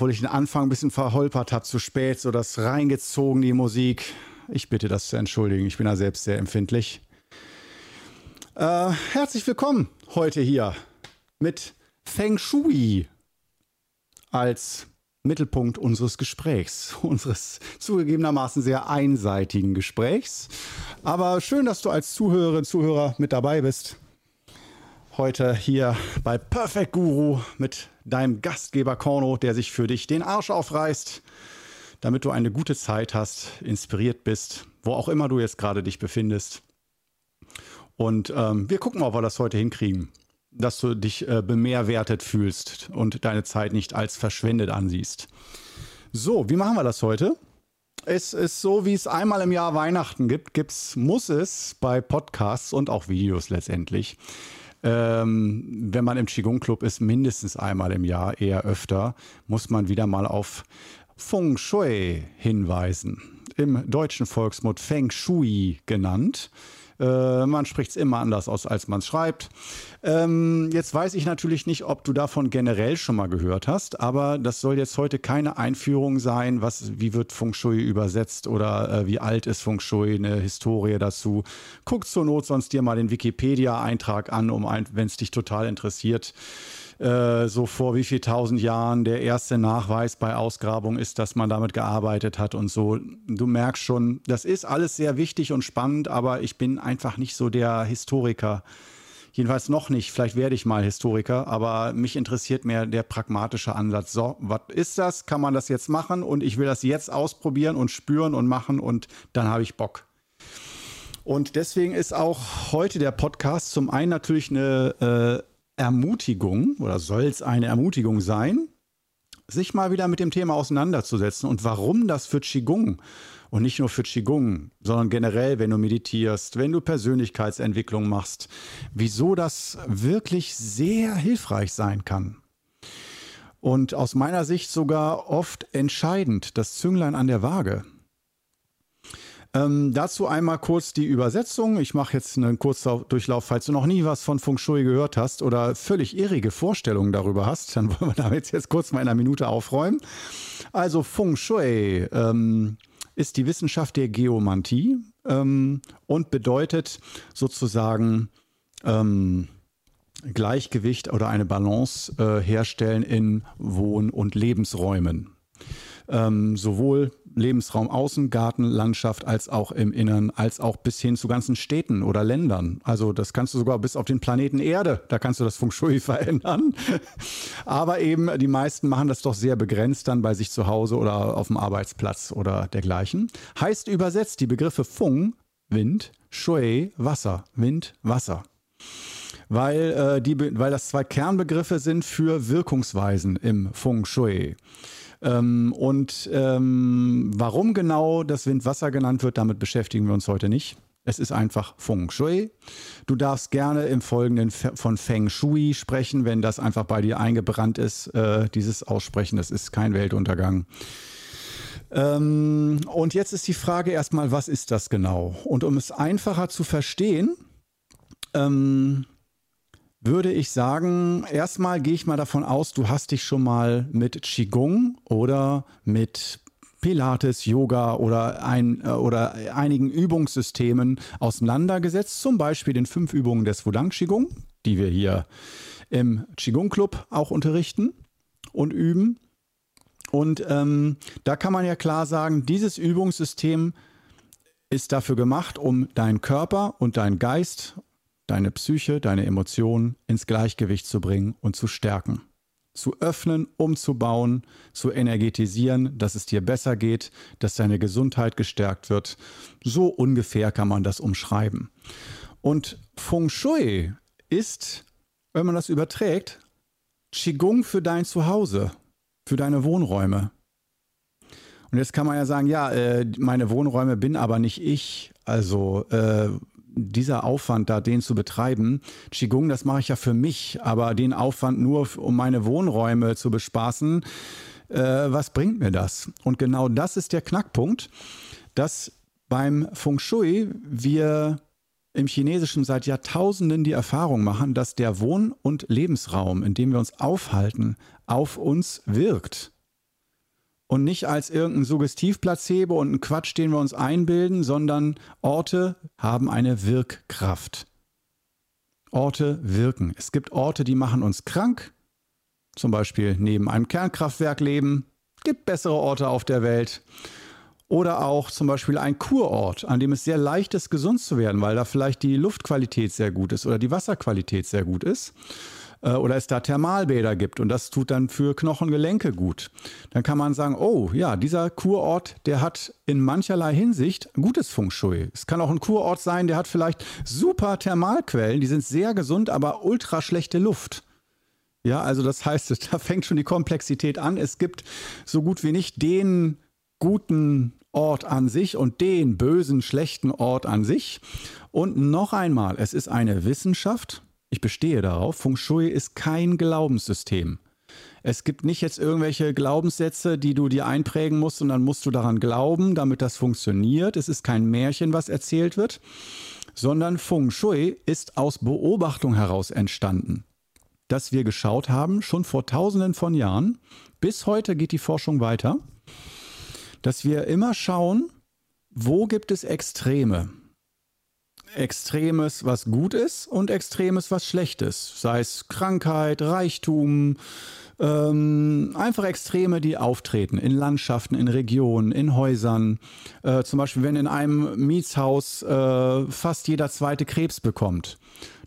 obwohl ich den Anfang ein bisschen verholpert habe, zu spät, so das reingezogen, die Musik. Ich bitte das zu entschuldigen, ich bin da selbst sehr empfindlich. Äh, herzlich willkommen heute hier mit Feng Shui als Mittelpunkt unseres Gesprächs, unseres zugegebenermaßen sehr einseitigen Gesprächs. Aber schön, dass du als Zuhörerin, Zuhörer mit dabei bist heute hier bei Perfect Guru mit deinem Gastgeber Korno, der sich für dich den Arsch aufreißt, damit du eine gute Zeit hast, inspiriert bist, wo auch immer du jetzt gerade dich befindest. Und ähm, wir gucken, ob wir das heute hinkriegen, dass du dich äh, bemehrwertet fühlst und deine Zeit nicht als verschwendet ansiehst. So, wie machen wir das heute? Es ist so, wie es einmal im Jahr Weihnachten gibt, gibt's, muss es bei Podcasts und auch Videos letztendlich ähm, wenn man im Qigong-Club ist, mindestens einmal im Jahr, eher öfter, muss man wieder mal auf Feng Shui hinweisen. Im deutschen Volksmund Feng Shui genannt. Äh, man spricht es immer anders aus, als man es schreibt. Ähm, jetzt weiß ich natürlich nicht, ob du davon generell schon mal gehört hast, aber das soll jetzt heute keine Einführung sein, was, wie wird Feng Shui übersetzt oder äh, wie alt ist Feng Shui, eine Historie dazu. Guck zur Not sonst dir mal den Wikipedia-Eintrag an, um wenn es dich total interessiert äh, so vor wie viel tausend Jahren der erste Nachweis bei Ausgrabung ist, dass man damit gearbeitet hat und so. Du merkst schon, das ist alles sehr wichtig und spannend, aber ich bin einfach nicht so der Historiker. Jedenfalls noch nicht. Vielleicht werde ich mal Historiker, aber mich interessiert mehr der pragmatische Ansatz. So, was ist das? Kann man das jetzt machen? Und ich will das jetzt ausprobieren und spüren und machen und dann habe ich Bock. Und deswegen ist auch heute der Podcast zum einen natürlich eine äh, Ermutigung oder soll es eine Ermutigung sein, sich mal wieder mit dem Thema auseinanderzusetzen und warum das für Qigong und nicht nur für Qigong, sondern generell, wenn du meditierst, wenn du Persönlichkeitsentwicklung machst, wieso das wirklich sehr hilfreich sein kann. Und aus meiner Sicht sogar oft entscheidend, das Zünglein an der Waage. Ähm, dazu einmal kurz die Übersetzung. Ich mache jetzt einen Kurzdurchlauf, falls du noch nie was von Feng Shui gehört hast oder völlig irrige Vorstellungen darüber hast, dann wollen wir damit jetzt kurz mal in einer Minute aufräumen. Also Feng Shui ähm, ist die Wissenschaft der Geomantie ähm, und bedeutet sozusagen ähm, Gleichgewicht oder eine Balance äh, herstellen in Wohn- und Lebensräumen. Ähm, sowohl Lebensraum außen, Garten, Landschaft, als auch im Innern, als auch bis hin zu ganzen Städten oder Ländern. Also das kannst du sogar bis auf den Planeten Erde, da kannst du das Feng Shui verändern. Aber eben die meisten machen das doch sehr begrenzt dann bei sich zu Hause oder auf dem Arbeitsplatz oder dergleichen. Heißt übersetzt die Begriffe Feng, Wind, Shui, Wasser, Wind, Wasser weil, äh, die, weil das zwei Kernbegriffe sind für Wirkungsweisen im Feng Shui. Ähm, und ähm, warum genau das Windwasser genannt wird, damit beschäftigen wir uns heute nicht. Es ist einfach Feng Shui. Du darfst gerne im Folgenden von Feng Shui sprechen, wenn das einfach bei dir eingebrannt ist. Äh, dieses Aussprechen, das ist kein Weltuntergang. Ähm, und jetzt ist die Frage erstmal, was ist das genau? Und um es einfacher zu verstehen, ähm, würde ich sagen, erstmal gehe ich mal davon aus, du hast dich schon mal mit Qigong oder mit Pilates, Yoga oder, ein, äh, oder einigen Übungssystemen auseinandergesetzt, zum Beispiel den fünf Übungen des Wudang Qigong, die wir hier im Qigong Club auch unterrichten und üben. Und ähm, da kann man ja klar sagen, dieses Übungssystem ist dafür gemacht, um deinen Körper und deinen Geist deine Psyche, deine Emotionen ins Gleichgewicht zu bringen und zu stärken. Zu öffnen, umzubauen, zu energetisieren, dass es dir besser geht, dass deine Gesundheit gestärkt wird. So ungefähr kann man das umschreiben. Und Feng Shui ist, wenn man das überträgt, Qigong für dein Zuhause, für deine Wohnräume. Und jetzt kann man ja sagen, ja, äh, meine Wohnräume bin aber nicht ich. Also äh, dieser Aufwand da, den zu betreiben, Qigong, das mache ich ja für mich, aber den Aufwand nur, um meine Wohnräume zu bespaßen, äh, was bringt mir das? Und genau das ist der Knackpunkt, dass beim Feng Shui wir im Chinesischen seit Jahrtausenden die Erfahrung machen, dass der Wohn- und Lebensraum, in dem wir uns aufhalten, auf uns wirkt. Und nicht als irgendein Suggestivplacebo und ein Quatsch, den wir uns einbilden, sondern Orte haben eine Wirkkraft. Orte wirken. Es gibt Orte, die machen uns krank, zum Beispiel neben einem Kernkraftwerk leben. Es gibt bessere Orte auf der Welt. Oder auch zum Beispiel ein Kurort, an dem es sehr leicht ist, gesund zu werden, weil da vielleicht die Luftqualität sehr gut ist oder die Wasserqualität sehr gut ist. Äh, oder es da Thermalbäder gibt und das tut dann für Knochengelenke gut. Dann kann man sagen, oh ja, dieser Kurort, der hat in mancherlei Hinsicht gutes Feng Shui. Es kann auch ein Kurort sein, der hat vielleicht super Thermalquellen, die sind sehr gesund, aber ultra schlechte Luft. Ja, also das heißt, da fängt schon die Komplexität an. Es gibt so gut wie nicht den guten Ort an sich und den bösen, schlechten Ort an sich. Und noch einmal, es ist eine Wissenschaft. Ich bestehe darauf, Feng Shui ist kein Glaubenssystem. Es gibt nicht jetzt irgendwelche Glaubenssätze, die du dir einprägen musst und dann musst du daran glauben, damit das funktioniert. Es ist kein Märchen, was erzählt wird, sondern Feng Shui ist aus Beobachtung heraus entstanden. Dass wir geschaut haben, schon vor tausenden von Jahren, bis heute geht die Forschung weiter dass wir immer schauen, wo gibt es Extreme. Extremes, was gut ist und Extremes, was schlecht ist. Sei es Krankheit, Reichtum, ähm, einfach Extreme, die auftreten in Landschaften, in Regionen, in Häusern. Äh, zum Beispiel, wenn in einem Mietshaus äh, fast jeder zweite Krebs bekommt,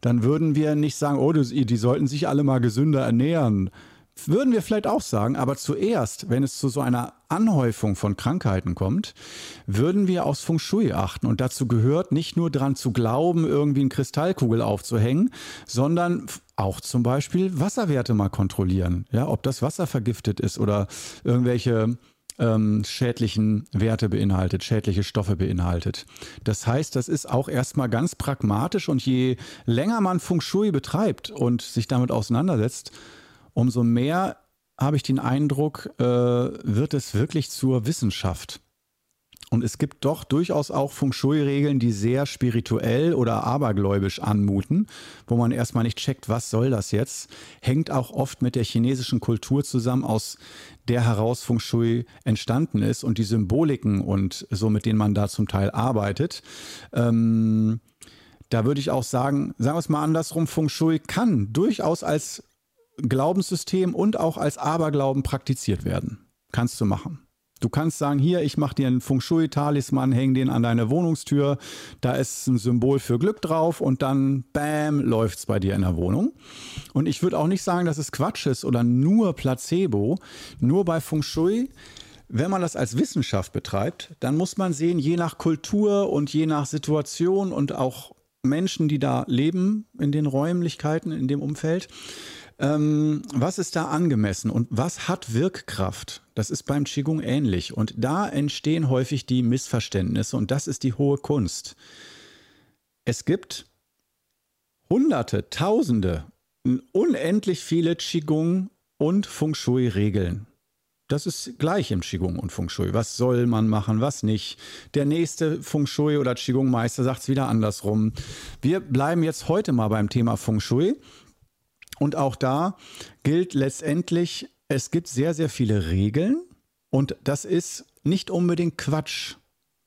dann würden wir nicht sagen, oh, die, die sollten sich alle mal gesünder ernähren. Würden wir vielleicht auch sagen, aber zuerst, wenn es zu so einer Anhäufung von Krankheiten kommt, würden wir aufs Feng Shui achten. Und dazu gehört nicht nur daran zu glauben, irgendwie eine Kristallkugel aufzuhängen, sondern auch zum Beispiel Wasserwerte mal kontrollieren. Ja, ob das Wasser vergiftet ist oder irgendwelche ähm, schädlichen Werte beinhaltet, schädliche Stoffe beinhaltet. Das heißt, das ist auch erstmal ganz pragmatisch und je länger man Feng Shui betreibt und sich damit auseinandersetzt, umso mehr habe ich den Eindruck, äh, wird es wirklich zur Wissenschaft. Und es gibt doch durchaus auch Feng Shui-Regeln, die sehr spirituell oder abergläubisch anmuten, wo man erstmal nicht checkt, was soll das jetzt. Hängt auch oft mit der chinesischen Kultur zusammen, aus der heraus Feng Shui entstanden ist und die Symboliken und so, mit denen man da zum Teil arbeitet. Ähm, da würde ich auch sagen, sagen wir es mal andersrum, Feng Shui kann durchaus als Glaubenssystem und auch als Aberglauben praktiziert werden. Kannst du machen. Du kannst sagen, hier, ich mache dir einen Feng Shui-Talisman, häng den an deine Wohnungstür, da ist ein Symbol für Glück drauf und dann, bam, läuft es bei dir in der Wohnung. Und ich würde auch nicht sagen, dass es Quatsch ist oder nur Placebo. Nur bei Feng Shui wenn man das als Wissenschaft betreibt, dann muss man sehen, je nach Kultur und je nach Situation und auch Menschen, die da leben in den Räumlichkeiten, in dem Umfeld, ähm, was ist da angemessen und was hat Wirkkraft? Das ist beim Qigong ähnlich. Und da entstehen häufig die Missverständnisse und das ist die hohe Kunst. Es gibt Hunderte, Tausende, unendlich viele Qigong und Feng Shui-Regeln. Das ist gleich im Qigong und Feng Shui. Was soll man machen, was nicht? Der nächste Feng Shui oder Qigong-Meister sagt es wieder andersrum. Wir bleiben jetzt heute mal beim Thema Feng Shui und auch da gilt letztendlich, es gibt sehr, sehr viele Regeln und das ist nicht unbedingt Quatsch.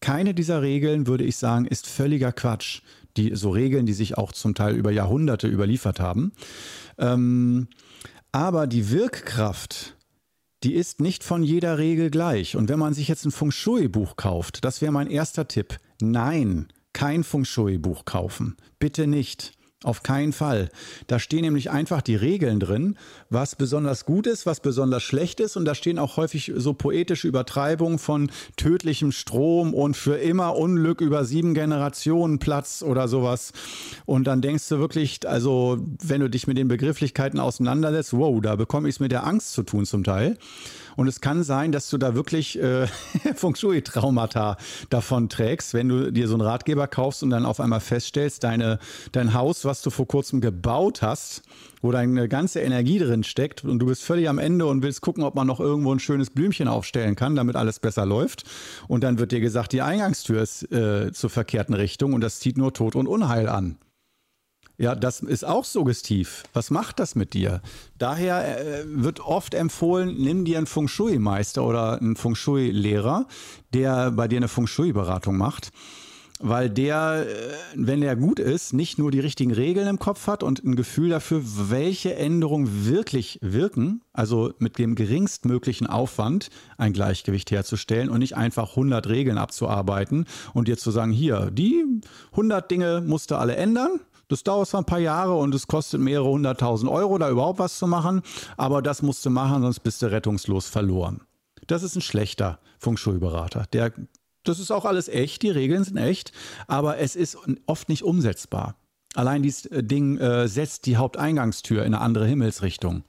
Keine dieser Regeln, würde ich sagen, ist völliger Quatsch. Die, so Regeln, die sich auch zum Teil über Jahrhunderte überliefert haben. Ähm, aber die Wirkkraft, die ist nicht von jeder Regel gleich. Und wenn man sich jetzt ein Feng Shui-Buch kauft, das wäre mein erster Tipp. Nein, kein Feng Shui-Buch kaufen. Bitte nicht. Auf keinen Fall. Da stehen nämlich einfach die Regeln drin, was besonders gut ist, was besonders schlecht ist. Und da stehen auch häufig so poetische Übertreibungen von tödlichem Strom und für immer Unglück über sieben Generationen Platz oder sowas. Und dann denkst du wirklich, also wenn du dich mit den Begrifflichkeiten auseinandersetzt, wow, da bekomme ich es mit der Angst zu tun zum Teil. Und es kann sein, dass du da wirklich äh, Feng Shui-Traumata davon trägst, wenn du dir so einen Ratgeber kaufst und dann auf einmal feststellst, deine, dein Haus, was du vor kurzem gebaut hast, wo deine ganze Energie drin steckt und du bist völlig am Ende und willst gucken, ob man noch irgendwo ein schönes Blümchen aufstellen kann, damit alles besser läuft. Und dann wird dir gesagt, die Eingangstür ist äh, zur verkehrten Richtung und das zieht nur Tod und Unheil an. Ja, das ist auch suggestiv. Was macht das mit dir? Daher äh, wird oft empfohlen, nimm dir einen Feng Shui-Meister oder einen Feng Shui-Lehrer, der bei dir eine Feng Shui-Beratung macht weil der, äh, wenn er gut ist, nicht nur die richtigen Regeln im Kopf hat und ein Gefühl dafür, welche Änderungen wirklich wirken, also mit dem geringstmöglichen Aufwand ein Gleichgewicht herzustellen und nicht einfach 100 Regeln abzuarbeiten und dir zu sagen, hier, die 100 Dinge musst du alle ändern. Das dauert zwar ein paar Jahre und es kostet mehrere hunderttausend Euro, da überhaupt was zu machen, aber das musst du machen, sonst bist du rettungslos verloren. Das ist ein schlechter Feng Shui-Berater. Das ist auch alles echt, die Regeln sind echt, aber es ist oft nicht umsetzbar. Allein dieses äh, Ding äh, setzt die Haupteingangstür in eine andere Himmelsrichtung.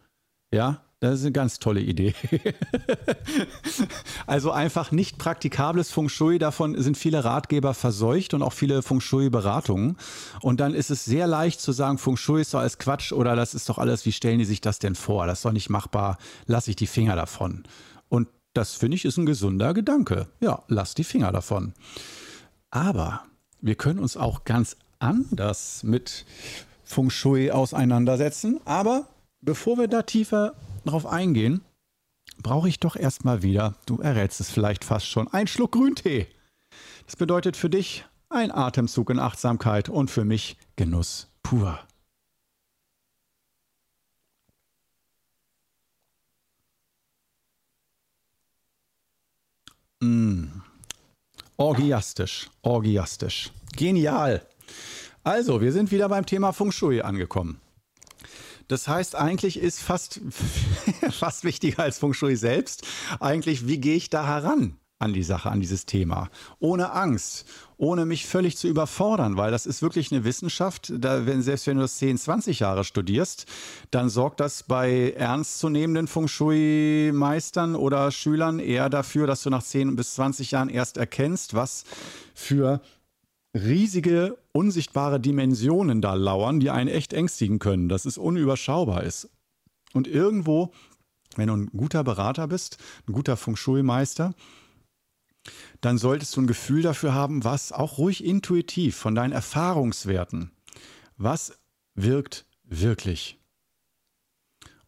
Ja, das ist eine ganz tolle Idee. also einfach nicht praktikables Feng Shui, davon sind viele Ratgeber verseucht und auch viele Feng Shui-Beratungen. Und dann ist es sehr leicht zu sagen, Feng Shui ist doch alles Quatsch oder das ist doch alles, wie stellen die sich das denn vor? Das ist doch nicht machbar, lasse ich die Finger davon. Und das finde ich ist ein gesunder Gedanke. Ja, lass die Finger davon. Aber wir können uns auch ganz anders mit Feng Shui auseinandersetzen. Aber bevor wir da tiefer drauf eingehen, brauche ich doch erstmal wieder, du errätst es vielleicht fast schon, einen Schluck Grüntee. Das bedeutet für dich ein Atemzug in Achtsamkeit und für mich Genuss pur. Mm. Orgiastisch, orgiastisch. Genial. Also, wir sind wieder beim Thema Feng Shui angekommen. Das heißt, eigentlich ist fast, fast wichtiger als Feng Shui selbst, eigentlich, wie gehe ich da heran? an die Sache, an dieses Thema. Ohne Angst, ohne mich völlig zu überfordern, weil das ist wirklich eine Wissenschaft. Da, wenn, selbst wenn du das 10, 20 Jahre studierst, dann sorgt das bei ernstzunehmenden Feng Shui-Meistern oder Schülern eher dafür, dass du nach 10 bis 20 Jahren erst erkennst, was für riesige, unsichtbare Dimensionen da lauern, die einen echt ängstigen können, dass es unüberschaubar ist. Und irgendwo, wenn du ein guter Berater bist, ein guter Feng Shui-Meister, dann solltest du ein Gefühl dafür haben, was auch ruhig intuitiv von deinen Erfahrungswerten, was wirkt wirklich.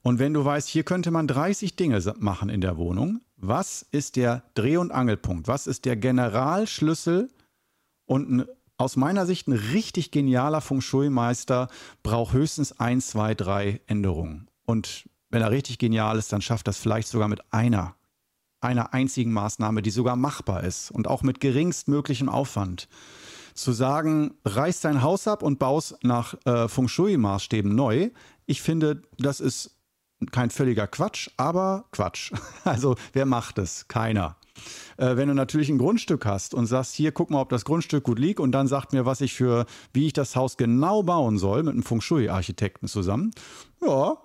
Und wenn du weißt, hier könnte man 30 Dinge machen in der Wohnung, was ist der Dreh- und Angelpunkt? Was ist der Generalschlüssel? Und ein, aus meiner Sicht ein richtig genialer Feng Shui-Meister braucht höchstens ein, zwei, drei Änderungen. Und wenn er richtig genial ist, dann schafft das vielleicht sogar mit einer einer einzigen Maßnahme, die sogar machbar ist und auch mit geringstmöglichem Aufwand. Zu sagen, reiß dein Haus ab und baust nach äh, Feng Shui-Maßstäben neu, ich finde, das ist kein völliger Quatsch, aber Quatsch. Also wer macht es? Keiner. Äh, wenn du natürlich ein Grundstück hast und sagst, hier guck mal, ob das Grundstück gut liegt und dann sagt mir, was ich für, wie ich das Haus genau bauen soll mit einem Feng Shui-Architekten zusammen, ja,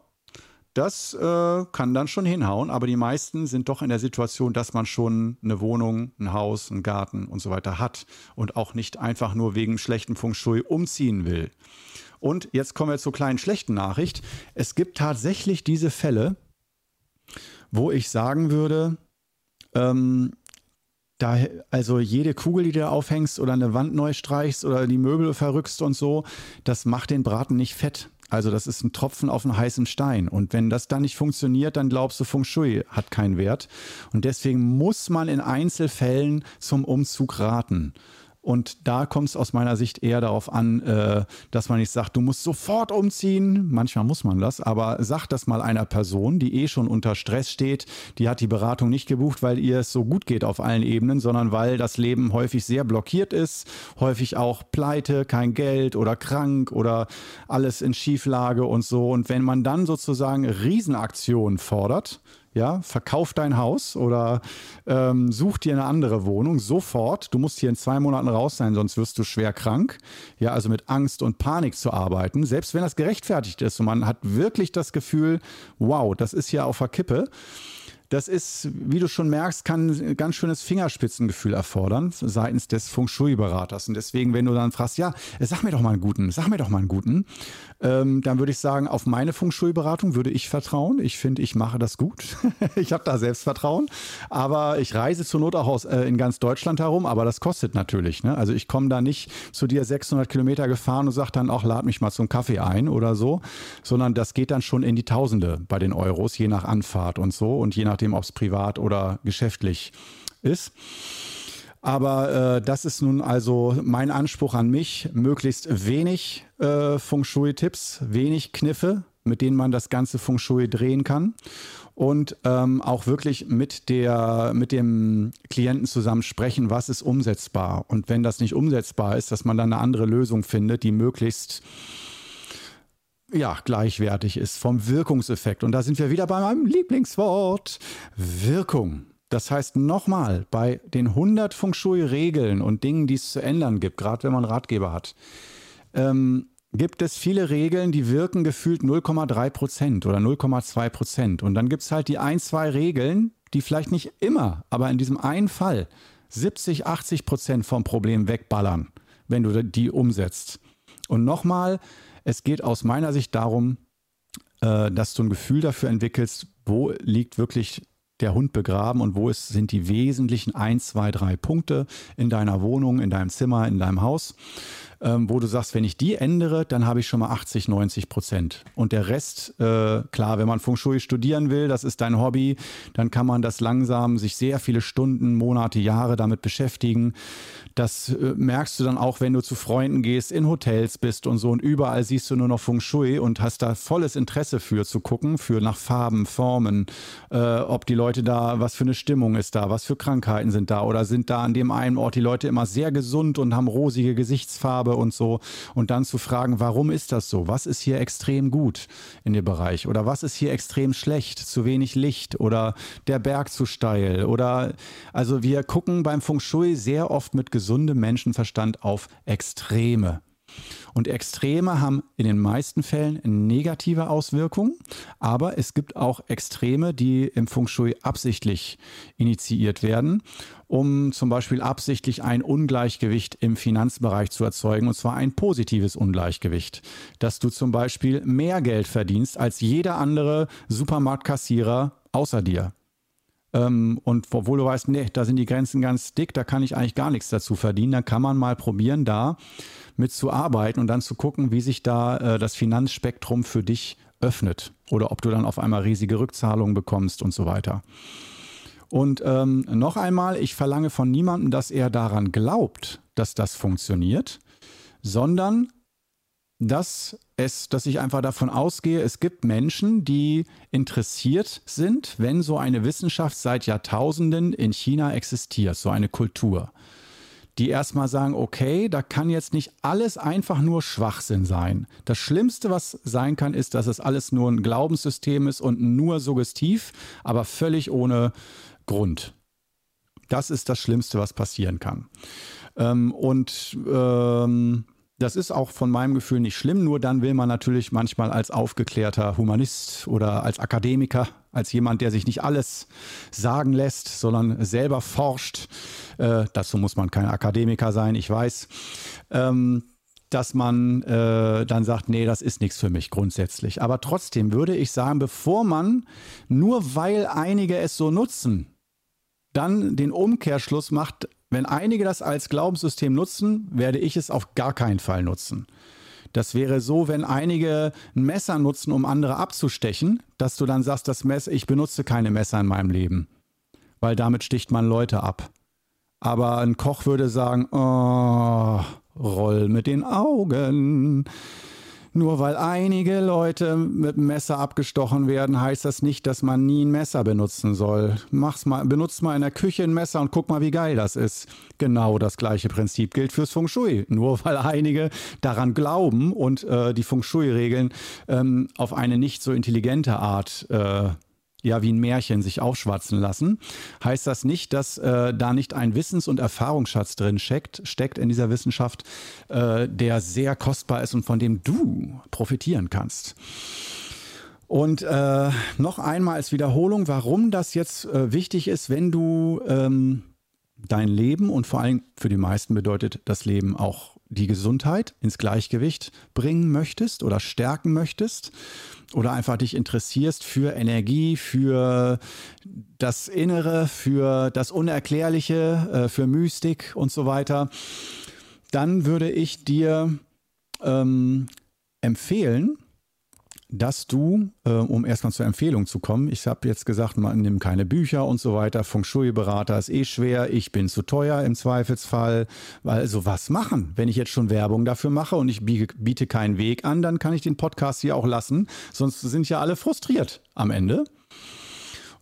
das äh, kann dann schon hinhauen, aber die meisten sind doch in der Situation, dass man schon eine Wohnung, ein Haus, einen Garten und so weiter hat und auch nicht einfach nur wegen schlechtem Feng Shui umziehen will. Und jetzt kommen wir zur kleinen schlechten Nachricht. Es gibt tatsächlich diese Fälle, wo ich sagen würde, ähm, da, also jede Kugel, die du aufhängst oder eine Wand neu streichst oder die Möbel verrückst und so, das macht den Braten nicht fett. Also das ist ein Tropfen auf einen heißen Stein. Und wenn das dann nicht funktioniert, dann glaubst du, Feng Shui hat keinen Wert. Und deswegen muss man in Einzelfällen zum Umzug raten. Und da kommt es aus meiner Sicht eher darauf an, äh, dass man nicht sagt, du musst sofort umziehen. Manchmal muss man das, aber sagt das mal einer Person, die eh schon unter Stress steht, die hat die Beratung nicht gebucht, weil ihr es so gut geht auf allen Ebenen, sondern weil das Leben häufig sehr blockiert ist, häufig auch pleite, kein Geld oder krank oder alles in Schieflage und so. Und wenn man dann sozusagen Riesenaktionen fordert, ja, verkauf dein Haus oder ähm, such dir eine andere Wohnung sofort. Du musst hier in zwei Monaten raus sein, sonst wirst du schwer krank. Ja, also mit Angst und Panik zu arbeiten, selbst wenn das gerechtfertigt ist und man hat wirklich das Gefühl, wow, das ist ja auf der Kippe das ist, wie du schon merkst, kann ein ganz schönes Fingerspitzengefühl erfordern seitens des Feng Shui-Beraters. Und deswegen, wenn du dann fragst, ja, sag mir doch mal einen guten, sag mir doch mal einen guten, ähm, dann würde ich sagen, auf meine Feng Shui-Beratung würde ich vertrauen. Ich finde, ich mache das gut. ich habe da Selbstvertrauen. Aber ich reise zur Not auch aus, äh, in ganz Deutschland herum, aber das kostet natürlich. Ne? Also ich komme da nicht zu dir 600 Kilometer gefahren und sage dann auch, lad mich mal zum Kaffee ein oder so, sondern das geht dann schon in die Tausende bei den Euros, je nach Anfahrt und so und je nachdem, ob es privat oder geschäftlich ist. Aber äh, das ist nun also mein Anspruch an mich, möglichst wenig äh, Feng Shui-Tipps, wenig Kniffe, mit denen man das ganze Feng Shui drehen kann. Und ähm, auch wirklich mit, der, mit dem Klienten zusammen sprechen, was ist umsetzbar. Und wenn das nicht umsetzbar ist, dass man dann eine andere Lösung findet, die möglichst ja, gleichwertig ist vom Wirkungseffekt. Und da sind wir wieder bei meinem Lieblingswort, Wirkung. Das heißt nochmal, bei den 100 Feng Shui-Regeln und Dingen, die es zu ändern gibt, gerade wenn man Ratgeber hat, ähm, gibt es viele Regeln, die wirken gefühlt 0,3 Prozent oder 0,2 Prozent. Und dann gibt es halt die ein, zwei Regeln, die vielleicht nicht immer, aber in diesem einen Fall 70, 80 Prozent vom Problem wegballern, wenn du die umsetzt. Und nochmal, es geht aus meiner Sicht darum, äh, dass du ein Gefühl dafür entwickelst, wo liegt wirklich der Hund begraben und wo ist, sind die wesentlichen ein, zwei, drei Punkte in deiner Wohnung, in deinem Zimmer, in deinem Haus ähm, wo du sagst, wenn ich die ändere, dann habe ich schon mal 80, 90 Prozent. Und der Rest, äh, klar, wenn man Feng Shui studieren will, das ist dein Hobby, dann kann man das langsam sich sehr viele Stunden, Monate, Jahre damit beschäftigen. Das äh, merkst du dann auch, wenn du zu Freunden gehst, in Hotels bist und so und überall siehst du nur noch Feng Shui und hast da volles Interesse für zu gucken, für nach Farben, Formen, äh, ob die Leute da, was für eine Stimmung ist da, was für Krankheiten sind da oder sind da an dem einen Ort die Leute immer sehr gesund und haben rosige Gesichtsfarbe und so und dann zu fragen, warum ist das so? Was ist hier extrem gut in dem Bereich oder was ist hier extrem schlecht? Zu wenig Licht oder der Berg zu steil oder also wir gucken beim Feng Shui sehr oft mit gesundem Menschenverstand auf Extreme. Und Extreme haben in den meisten Fällen negative Auswirkungen, aber es gibt auch Extreme, die im Feng Shui absichtlich initiiert werden um zum Beispiel absichtlich ein Ungleichgewicht im Finanzbereich zu erzeugen, und zwar ein positives Ungleichgewicht, dass du zum Beispiel mehr Geld verdienst als jeder andere Supermarktkassierer außer dir. Ähm, und obwohl du weißt, nee, da sind die Grenzen ganz dick, da kann ich eigentlich gar nichts dazu verdienen, dann kann man mal probieren, da mitzuarbeiten und dann zu gucken, wie sich da äh, das Finanzspektrum für dich öffnet oder ob du dann auf einmal riesige Rückzahlungen bekommst und so weiter. Und ähm, noch einmal, ich verlange von niemandem, dass er daran glaubt, dass das funktioniert, sondern dass es, dass ich einfach davon ausgehe, es gibt Menschen, die interessiert sind, wenn so eine Wissenschaft seit Jahrtausenden in China existiert, so eine Kultur. Die erstmal sagen, okay, da kann jetzt nicht alles einfach nur Schwachsinn sein. Das Schlimmste, was sein kann, ist, dass es alles nur ein Glaubenssystem ist und nur suggestiv, aber völlig ohne Grund. Das ist das Schlimmste, was passieren kann. Ähm, und ähm, das ist auch von meinem Gefühl nicht schlimm, nur dann will man natürlich manchmal als aufgeklärter Humanist oder als Akademiker, als jemand, der sich nicht alles sagen lässt, sondern selber forscht. Äh, dazu muss man kein Akademiker sein, ich weiß. Ähm, dass man äh, dann sagt, nee, das ist nichts für mich grundsätzlich. Aber trotzdem würde ich sagen, bevor man, nur weil einige es so nutzen, dann den Umkehrschluss macht, wenn einige das als Glaubenssystem nutzen, werde ich es auf gar keinen Fall nutzen. Das wäre so, wenn einige ein Messer nutzen, um andere abzustechen, dass du dann sagst, das Messer, ich benutze keine Messer in meinem Leben, weil damit sticht man Leute ab. Aber ein Koch würde sagen, oh, roll mit den Augen. Nur weil einige Leute mit einem Messer abgestochen werden, heißt das nicht, dass man nie ein Messer benutzen soll. Mach's mal, benutzt mal in der Küche ein Messer und guck mal, wie geil das ist. Genau das gleiche Prinzip gilt fürs Feng Shui. Nur weil einige daran glauben und äh, die Feng Shui-Regeln ähm, auf eine nicht so intelligente Art äh, ja wie ein Märchen sich aufschwatzen lassen, heißt das nicht, dass äh, da nicht ein Wissens- und Erfahrungsschatz drin steckt, steckt in dieser Wissenschaft, äh, der sehr kostbar ist und von dem du profitieren kannst. Und äh, noch einmal als Wiederholung, warum das jetzt äh, wichtig ist, wenn du ähm, dein Leben und vor allem für die meisten bedeutet das Leben auch die Gesundheit ins Gleichgewicht bringen möchtest oder stärken möchtest oder einfach dich interessierst für Energie, für das Innere, für das Unerklärliche, äh, für Mystik und so weiter, dann würde ich dir ähm, empfehlen, dass du, äh, um erstmal zur Empfehlung zu kommen, ich habe jetzt gesagt, man nimmt keine Bücher und so weiter, Feng Shui-Berater ist eh schwer, ich bin zu teuer im Zweifelsfall, also was machen? Wenn ich jetzt schon Werbung dafür mache und ich biete keinen Weg an, dann kann ich den Podcast hier auch lassen, sonst sind ja alle frustriert am Ende.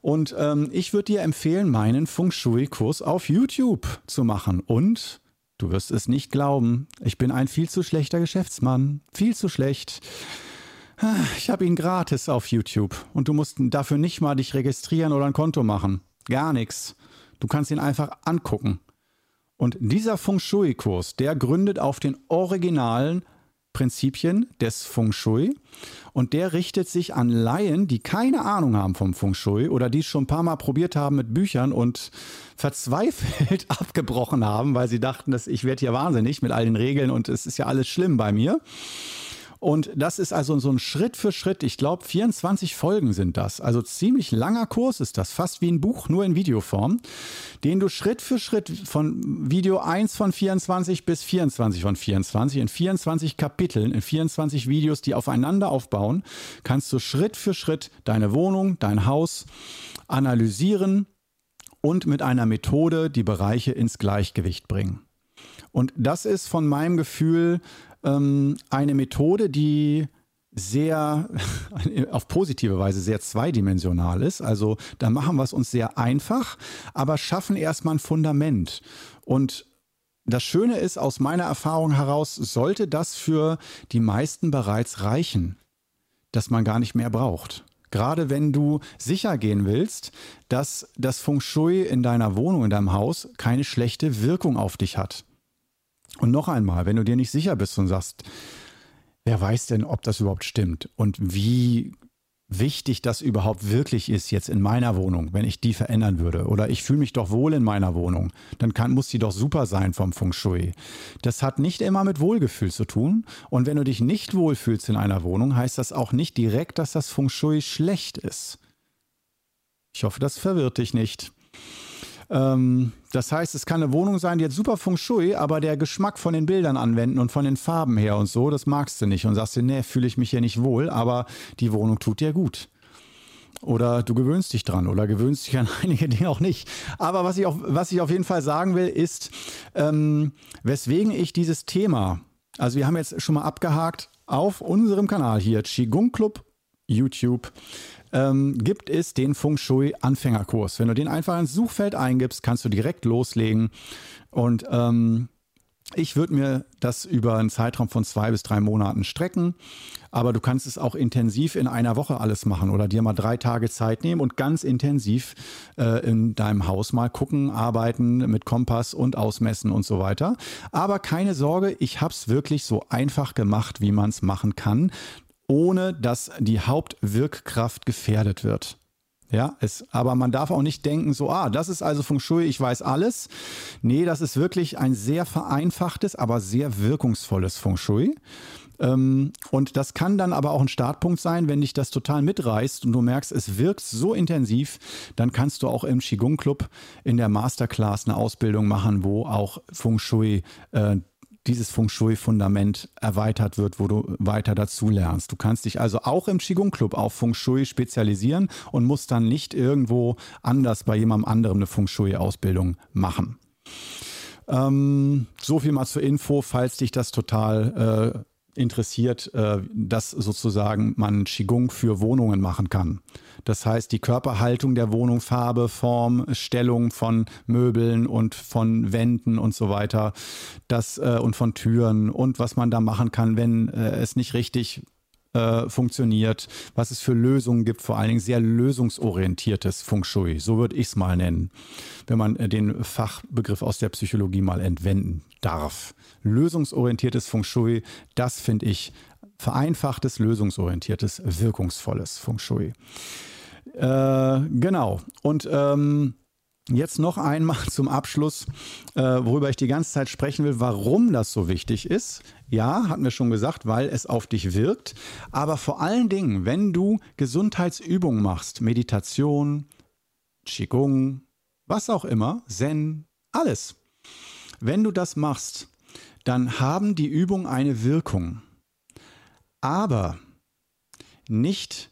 Und ähm, ich würde dir empfehlen, meinen Feng Shui-Kurs auf YouTube zu machen und Du wirst es nicht glauben. Ich bin ein viel zu schlechter Geschäftsmann. Viel zu schlecht. Ich habe ihn gratis auf YouTube und du musst dafür nicht mal dich registrieren oder ein Konto machen. Gar nichts. Du kannst ihn einfach angucken. Und dieser Feng Shui-Kurs, der gründet auf den originalen Prinzipien des Feng Shui und der richtet sich an Laien, die keine Ahnung haben vom Feng Shui oder die es schon ein paar Mal probiert haben mit Büchern und verzweifelt abgebrochen haben, weil sie dachten, dass ich werde hier wahnsinnig mit all den Regeln und es ist ja alles schlimm bei mir. Und das ist also so ein Schritt für Schritt. Ich glaube, 24 Folgen sind das. Also ziemlich langer Kurs ist das, fast wie ein Buch, nur in Videoform, den du Schritt für Schritt von Video 1 von 24 bis 24 von 24 in 24 Kapiteln, in 24 Videos, die aufeinander aufbauen, kannst du Schritt für Schritt deine Wohnung, dein Haus analysieren und mit einer Methode die Bereiche ins Gleichgewicht bringen. Und das ist von meinem Gefühl ähm, eine Methode, die sehr auf positive Weise sehr zweidimensional ist. Also da machen wir es uns sehr einfach, aber schaffen erstmal ein Fundament. Und das Schöne ist, aus meiner Erfahrung heraus, sollte das für die meisten bereits reichen, dass man gar nicht mehr braucht. Gerade wenn du sicher gehen willst, dass das Feng Shui in deiner Wohnung, in deinem Haus keine schlechte Wirkung auf dich hat. Und noch einmal, wenn du dir nicht sicher bist und sagst, wer weiß denn, ob das überhaupt stimmt und wie wichtig das überhaupt wirklich ist jetzt in meiner Wohnung, wenn ich die verändern würde. Oder ich fühle mich doch wohl in meiner Wohnung, dann kann, muss die doch super sein vom Feng Shui. Das hat nicht immer mit Wohlgefühl zu tun. Und wenn du dich nicht wohlfühlst in einer Wohnung, heißt das auch nicht direkt, dass das Feng Shui schlecht ist. Ich hoffe, das verwirrt dich nicht. Ähm, das heißt, es kann eine Wohnung sein, die hat super Feng Shui, aber der Geschmack von den Bildern anwenden und von den Farben her und so, das magst du nicht und sagst dir, nee, fühle ich mich hier nicht wohl, aber die Wohnung tut dir gut. Oder du gewöhnst dich dran oder gewöhnst dich an einige Dinge auch nicht. Aber was ich, auf, was ich auf jeden Fall sagen will, ist, ähm, weswegen ich dieses Thema, also wir haben jetzt schon mal abgehakt auf unserem Kanal hier, Qigong Club YouTube, ähm, gibt es den Feng Shui Anfängerkurs. Wenn du den einfach ins Suchfeld eingibst, kannst du direkt loslegen. Und ähm, ich würde mir das über einen Zeitraum von zwei bis drei Monaten strecken, aber du kannst es auch intensiv in einer Woche alles machen oder dir mal drei Tage Zeit nehmen und ganz intensiv äh, in deinem Haus mal gucken, arbeiten mit Kompass und ausmessen und so weiter. Aber keine Sorge, ich habe es wirklich so einfach gemacht, wie man es machen kann ohne dass die Hauptwirkkraft gefährdet wird. Ja, es, aber man darf auch nicht denken, so, ah, das ist also Feng Shui, ich weiß alles. Nee, das ist wirklich ein sehr vereinfachtes, aber sehr wirkungsvolles Feng Shui. Ähm, und das kann dann aber auch ein Startpunkt sein, wenn dich das total mitreißt und du merkst, es wirkt so intensiv, dann kannst du auch im Qigong Club in der Masterclass eine Ausbildung machen, wo auch Feng Shui äh, dieses Feng Shui-Fundament erweitert wird, wo du weiter dazu lernst. Du kannst dich also auch im Qigong Club auf Feng Shui spezialisieren und musst dann nicht irgendwo anders bei jemandem anderem eine Feng Shui-Ausbildung machen. Ähm, so viel mal zur Info, falls dich das total äh, interessiert, äh, dass sozusagen man Qigong für Wohnungen machen kann. Das heißt, die Körperhaltung der Wohnung, Farbe, Form, Stellung von Möbeln und von Wänden und so weiter, das äh, und von Türen und was man da machen kann, wenn äh, es nicht richtig äh, funktioniert, was es für Lösungen gibt, vor allen Dingen sehr lösungsorientiertes Feng Shui, so würde ich es mal nennen, wenn man äh, den Fachbegriff aus der Psychologie mal entwenden darf. Lösungsorientiertes Feng Shui, das finde ich vereinfachtes, lösungsorientiertes, wirkungsvolles Feng Shui. Äh, genau. Und ähm, Jetzt noch einmal zum Abschluss, äh, worüber ich die ganze Zeit sprechen will, warum das so wichtig ist. Ja, hatten wir schon gesagt, weil es auf dich wirkt. Aber vor allen Dingen, wenn du Gesundheitsübungen machst, Meditation, Qigong, was auch immer, Zen, alles. Wenn du das machst, dann haben die Übungen eine Wirkung. Aber nicht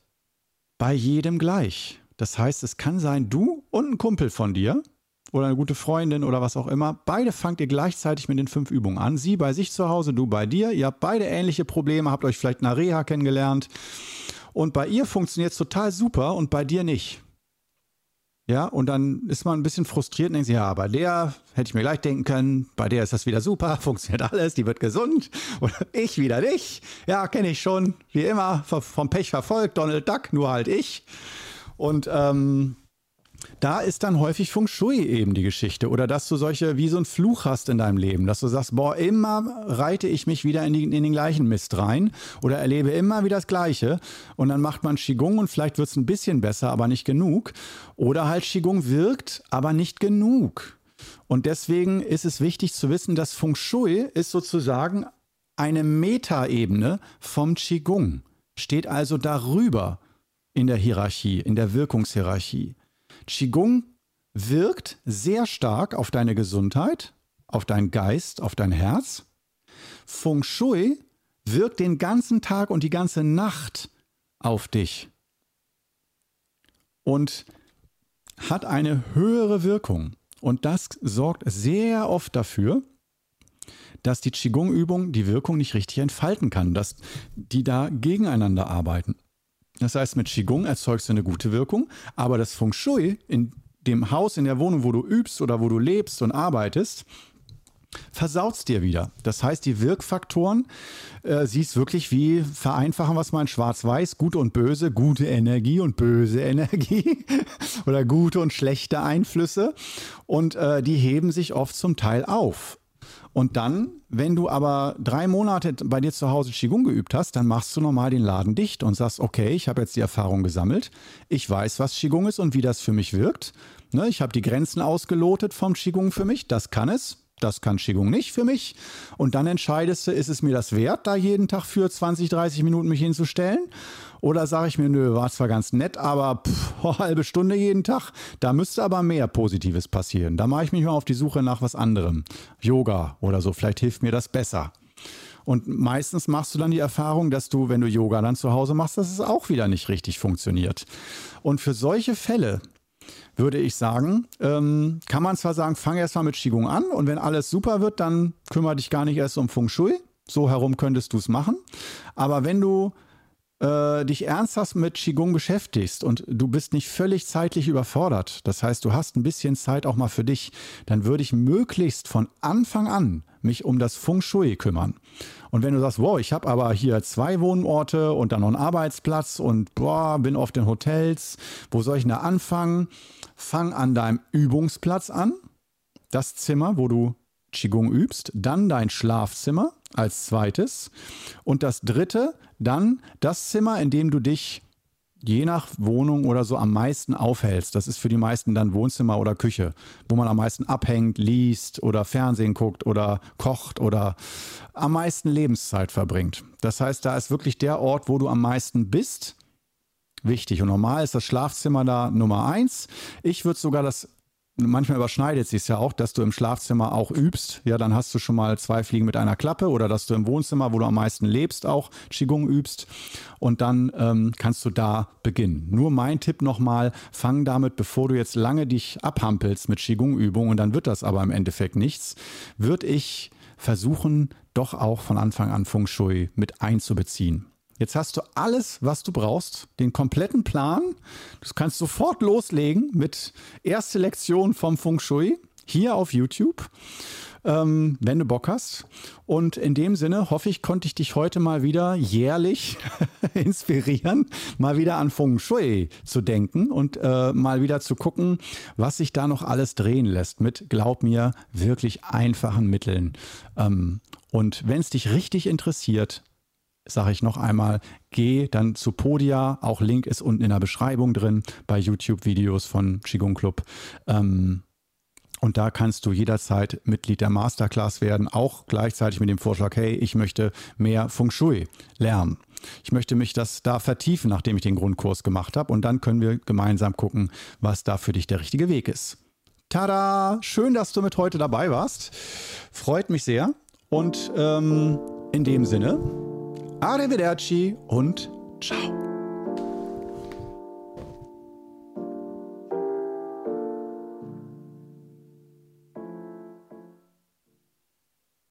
bei jedem gleich. Das heißt, es kann sein, du und ein Kumpel von dir oder eine gute Freundin oder was auch immer, beide fangt ihr gleichzeitig mit den fünf Übungen an. Sie bei sich zu Hause, du bei dir. Ihr habt beide ähnliche Probleme, habt euch vielleicht nach Reha kennengelernt. Und bei ihr funktioniert es total super und bei dir nicht. Ja, und dann ist man ein bisschen frustriert und denkt sich, ja, bei der hätte ich mir gleich denken können, bei der ist das wieder super, funktioniert alles, die wird gesund. Oder ich wieder nicht. Ja, kenne ich schon, wie immer, vom Pech verfolgt, Donald Duck, nur halt ich. Und ähm, da ist dann häufig Feng Shui eben die Geschichte. Oder dass du solche, wie so ein Fluch hast in deinem Leben, dass du sagst, boah, immer reite ich mich wieder in, die, in den gleichen Mist rein oder erlebe immer wieder das Gleiche. Und dann macht man Qigong und vielleicht wird es ein bisschen besser, aber nicht genug. Oder halt Qigong wirkt, aber nicht genug. Und deswegen ist es wichtig zu wissen, dass Feng Shui ist sozusagen eine Metaebene vom Qigong. Steht also darüber in der Hierarchie, in der Wirkungshierarchie. Qigong wirkt sehr stark auf deine Gesundheit, auf deinen Geist, auf dein Herz. Feng Shui wirkt den ganzen Tag und die ganze Nacht auf dich und hat eine höhere Wirkung. Und das sorgt sehr oft dafür, dass die Qigong-Übung die Wirkung nicht richtig entfalten kann, dass die da gegeneinander arbeiten. Das heißt, mit Qigong erzeugst du eine gute Wirkung, aber das Feng Shui in dem Haus, in der Wohnung, wo du übst oder wo du lebst und arbeitest, versaut dir wieder. Das heißt, die Wirkfaktoren äh, siehst wirklich wie vereinfachen wir es mal in Schwarz-Weiß, gut und böse, gute Energie und böse Energie oder gute und schlechte Einflüsse und äh, die heben sich oft zum Teil auf. Und dann, wenn du aber drei Monate bei dir zu Hause Qigong geübt hast, dann machst du normal den Laden dicht und sagst, okay, ich habe jetzt die Erfahrung gesammelt. Ich weiß, was Qigong ist und wie das für mich wirkt. Ne, ich habe die Grenzen ausgelotet vom Qigong für mich. Das kann es. Das kann Qigong nicht für mich. Und dann entscheidest du, ist es mir das wert, da jeden Tag für 20, 30 Minuten mich hinzustellen? Oder sage ich mir, nö, war zwar ganz nett, aber pff, halbe Stunde jeden Tag, da müsste aber mehr Positives passieren. Da mache ich mich mal auf die Suche nach was anderem. Yoga oder so, vielleicht hilft mir das besser. Und meistens machst du dann die Erfahrung, dass du, wenn du Yoga dann zu Hause machst, dass es auch wieder nicht richtig funktioniert. Und für solche Fälle würde ich sagen, ähm, kann man zwar sagen, fang erst mal mit Qigong an und wenn alles super wird, dann kümmere dich gar nicht erst um Feng Shui. So herum könntest du es machen. Aber wenn du äh, dich ernsthaft mit Qigong beschäftigst und du bist nicht völlig zeitlich überfordert, das heißt, du hast ein bisschen Zeit auch mal für dich, dann würde ich möglichst von Anfang an mich um das Feng Shui kümmern. Und wenn du sagst, wow, ich habe aber hier zwei Wohnorte und dann noch einen Arbeitsplatz und boah, bin oft in Hotels, wo soll ich denn da anfangen? Fang an deinem Übungsplatz an, das Zimmer, wo du Qigong übst, dann dein Schlafzimmer als zweites und das dritte dann das Zimmer, in dem du dich je nach Wohnung oder so am meisten aufhältst. Das ist für die meisten dann Wohnzimmer oder Küche, wo man am meisten abhängt, liest oder Fernsehen guckt oder kocht oder am meisten Lebenszeit verbringt. Das heißt, da ist wirklich der Ort, wo du am meisten bist. Wichtig. Und normal ist das Schlafzimmer da Nummer eins. Ich würde sogar das manchmal überschneidet sich ja auch, dass du im Schlafzimmer auch übst. Ja, dann hast du schon mal zwei Fliegen mit einer Klappe oder dass du im Wohnzimmer, wo du am meisten lebst, auch Qigong übst. Und dann ähm, kannst du da beginnen. Nur mein Tipp nochmal, fang damit, bevor du jetzt lange dich abhampelst mit Qigong-Übungen und dann wird das aber im Endeffekt nichts, würde ich versuchen, doch auch von Anfang an Feng Shui mit einzubeziehen. Jetzt hast du alles, was du brauchst, den kompletten Plan. Du kannst sofort loslegen mit erste Lektion vom Feng Shui hier auf YouTube, ähm, wenn du Bock hast. Und in dem Sinne hoffe ich, konnte ich dich heute mal wieder jährlich inspirieren, mal wieder an Feng Shui zu denken und äh, mal wieder zu gucken, was sich da noch alles drehen lässt mit, glaub mir, wirklich einfachen Mitteln. Ähm, und wenn es dich richtig interessiert, sage ich noch einmal, geh dann zu Podia. Auch Link ist unten in der Beschreibung drin bei YouTube-Videos von Qigong Club. Ähm, und da kannst du jederzeit Mitglied der Masterclass werden, auch gleichzeitig mit dem Vorschlag, hey, ich möchte mehr Feng Shui lernen. Ich möchte mich das da vertiefen, nachdem ich den Grundkurs gemacht habe. Und dann können wir gemeinsam gucken, was da für dich der richtige Weg ist. Tada! Schön, dass du mit heute dabei warst. Freut mich sehr. Und ähm, in dem Sinne, arrivederci und ciao.